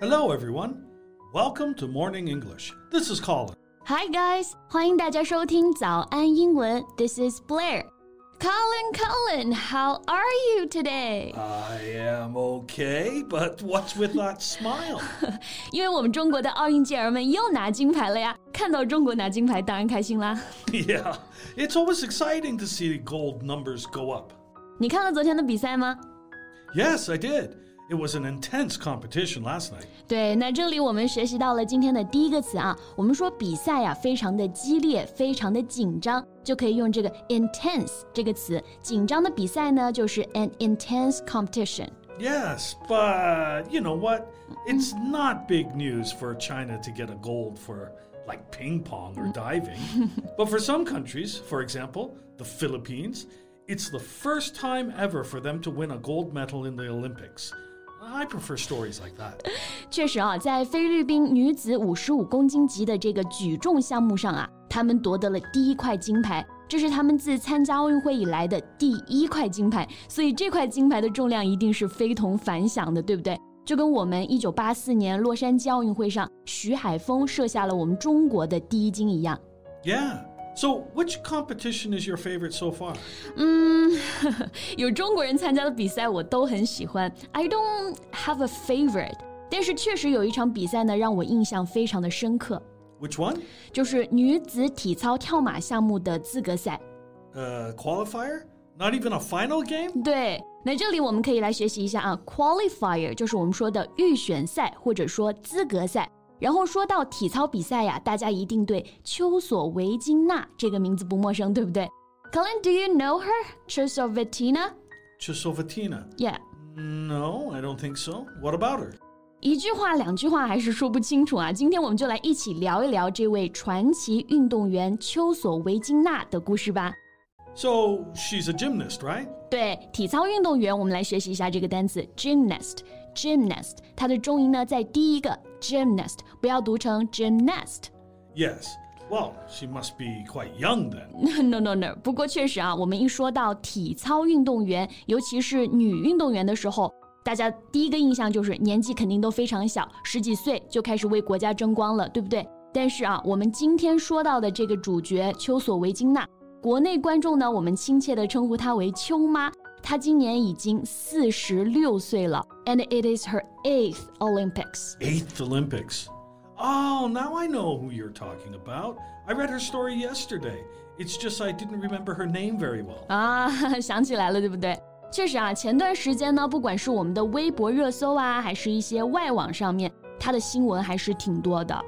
Hello, everyone. Welcome to Morning English. This is Colin. Hi guys，欢迎大家收听早安英文。This is Blair. Colin, Colin, how are you today? I am okay, but what's with that smile? 因为我们中国的奥运健儿们又拿金牌了呀！看到中国拿金牌，当然开心啦。 yeah, it's always exciting to see gold numbers go up. 你看了昨天的比赛吗？ Yes, I did. It was an intense competition last night. 对，那这里我们学习到了今天的第一个词啊，我们说比赛呀、非常的激烈，非常的紧张，就可以用这个 intense 这个词。紧张的比赛呢，就是 an intense competition。 Yes, but you know what? It's not big news for China to get a gold for like ping pong or diving. but for some countries, for example, the Philippines, it's the first time ever for them to win a gold medal in the Olympics. I prefer stories like that. 确实啊，在菲律宾女子五十五公斤级的这个举重项目上啊，他们夺得了第一块金牌，这是他们自参加奥运会以来的第一块金牌，所以这块金牌的重量一定是非同凡响的，对不对？就跟我们一九八四年洛杉矶奥运会上徐海峰设下了我们中国的第一金一样。Yeah. So, which competition is your favorite so far? 嗯，有中国人参加的比赛我都很喜欢。I don't have a favorite，但是确实有一场比赛呢，让我印象非常的深刻。 Which one? 就是女子体操跳马项目的资格赛。 Uh, qualifier? Not even a final game? 对，那这里我们可以来学习一下啊，qualifier 就是我们说的预选赛或者说资格赛。 然后说到体操比赛呀，大家一定对丘索维金娜这个名字不陌生，对不对？Colin，do you know her? Chusovitina? Chusovitina. Yeah. No, I don't think so. What about her? 一句话、两句话还是说不清楚啊！今天我们就来一起聊一聊这位传奇运动员丘索维金娜的故事吧。 So, she's a gymnast, right? 对，体操运动员，我们来学习一下这个单词 gymnast。 gymnast，它的重音呢在第一个 gymnast，不要读成 gymnast。Yes. Well, she must be quite young then. no no no。不过确实啊，我们一说到体操运动员，尤其是女运动员的时候，大家第一个印象就是年纪肯定都非常小，十几岁就开始为国家争光了，对不对？但是啊，我们今天说到的这个主角丘索维金娜，国内观众呢，我们亲切地称呼她为丘妈。她今年已经四十六岁了，and it is her eighth Olympics。 Eighth Olympics. Oh, now I know who you're talking about. I read her story yesterday. It's just I didn't remember her name very well. 啊，想起来了，对不对？确实啊，前段时间呢，不管是我们的微博热搜啊，还是一些外网上面，她的新闻还是挺多的。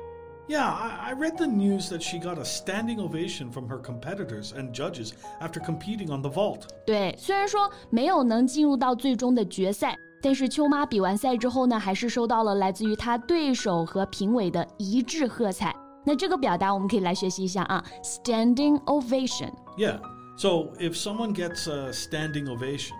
yeah, I, I, read the news that she got a standing ovation from her competitors and judges after competing on the vault. 对，虽然说没有能进入到最终的决赛，但是丘妈比完赛之后呢，还是收到了来自于她对手和评委的一致喝彩。那这个表达我们可以来学习一下啊，standing ovation. Yeah, so if someone gets a standing ovation.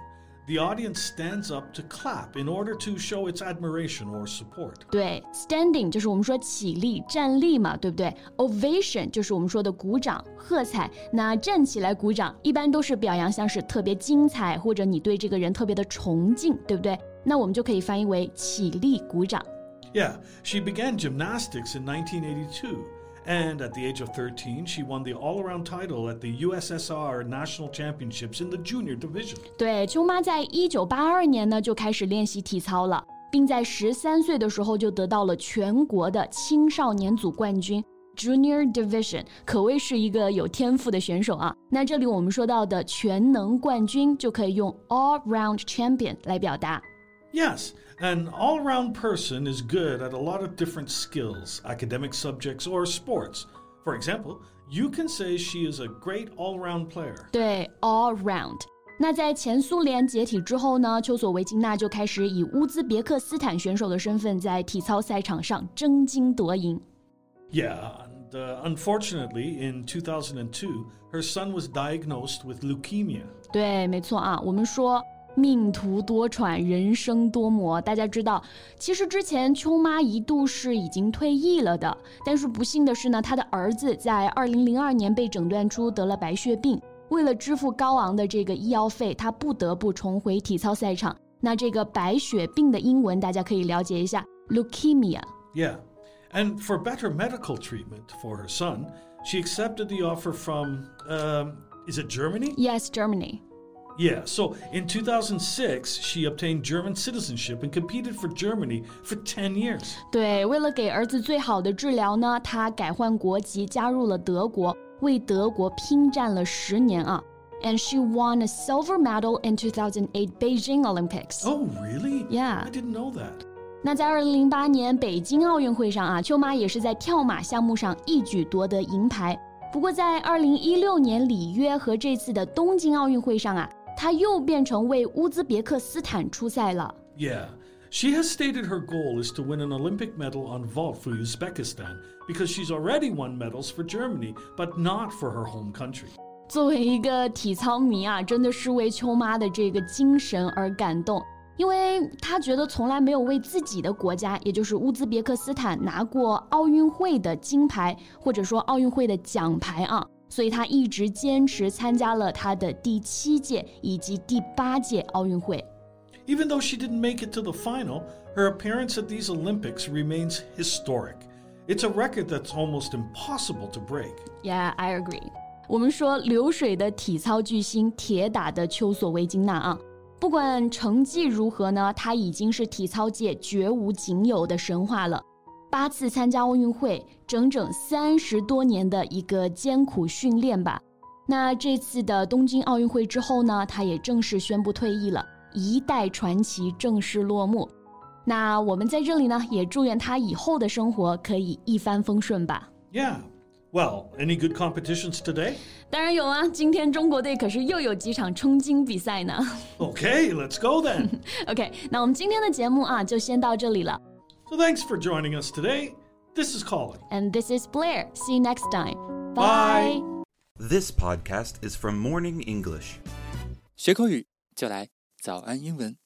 the audience stands up to clap in order to show its admiration or support. 对，standing 就是我们说起立、站立嘛，对不对？ovation 就是我们说的鼓掌、喝彩。那站起来鼓掌，一般都是表扬像是特别精彩，或者你对这个人特别的崇敬，对不对？那我们就可以翻译为起立鼓掌。 Yeah, she began gymnastics in 1982. And at the age of 13, she won the all around title at the USSR National Championships in the junior division. 对，丘妈在一九八二年呢就开始练习体操了，并在十三岁的时候就得到了全国的青少年组冠军。Junior Division All Round Champion 来表达。Yes, an all around person is good at a lot of different skills, academic subjects, or sports. For example, you can say she is a great all around player. 对，all round。那在前苏联解体之后呢，丘索维金娜就开始以乌兹别克斯坦选手的身份在体操赛场上争金夺银。 Yeah, and uh, unfortunately, in 2002, her son was diagnosed with leukemia. 对，没错啊，我们说 命途多舛，人生多磨。大家知道，其实之前秋妈一度是已经退役了的，但是不幸的是呢，她的儿子在二零零二年被诊断出得了白血病，为了支付高昂的这个医药费，她不得不重回体操赛场。那这个白血病的英文大家可以了解一下 leukemia。Yeah. And for better medical treatment for her son, she accepted the offer from, um, is it Germany? Yes, Germany. Yeah, so in 2006, she obtained German citizenship and competed for Germany for 10 years. 对，为了给儿子最好的治疗呢，她改换国籍，加入了德国，为德国拼战了十年啊。And she won a silver medal in 2008 Beijing Olympics. Oh, really? Yeah. I didn't know that. 那在二零零八年北京奥运会上啊，丘妈也是在跳马项目上一举夺得银牌。不过在二零一六年里约和这次的东京奥运会上啊。她又变成为乌兹别克斯坦出赛了。Yeah. She has stated her goal is to win an Olympic medal on vault for Uzbekistan because she's already won medals for Germany, but not for her home country. 作为一个体操迷啊，真的是为秋妈的这个精神而感动，因为她觉得从来没有为自己的国家，也就是乌兹别克斯坦拿过奥运会的金牌，或者说奥运会的奖牌啊，所以她一直坚持参加了她的第七届以及第八届奥运会。Even though she didn't make it to the final, her appearance at these Olympics remains historic. It's a record that's almost impossible to break. Yeah, I agree. 我们说流水的体操巨星，铁打的丘索维金娜啊，不管成绩如何呢，她已经是体操界绝无仅有的神话了。八次参加奥运会，整整三十多年的一个艰苦训练吧。那这次的东京奥运会之后呢，他也正式宣布退役了，一代传奇正式落幕。那我们在这里呢，也祝愿他以后的生活可以一帆风顺吧。Yeah. Well, any good competitions today? 当然有啊，今天中国队可是又有几场冲金比赛呢。Okay, let's go then. OK，那我们今天的节目啊，就先到这里了。so thanks for joining us today. This is Colin. And this is Blair. See you next time. Bye. This podcast is from Morning English. 学口语就来早安英文。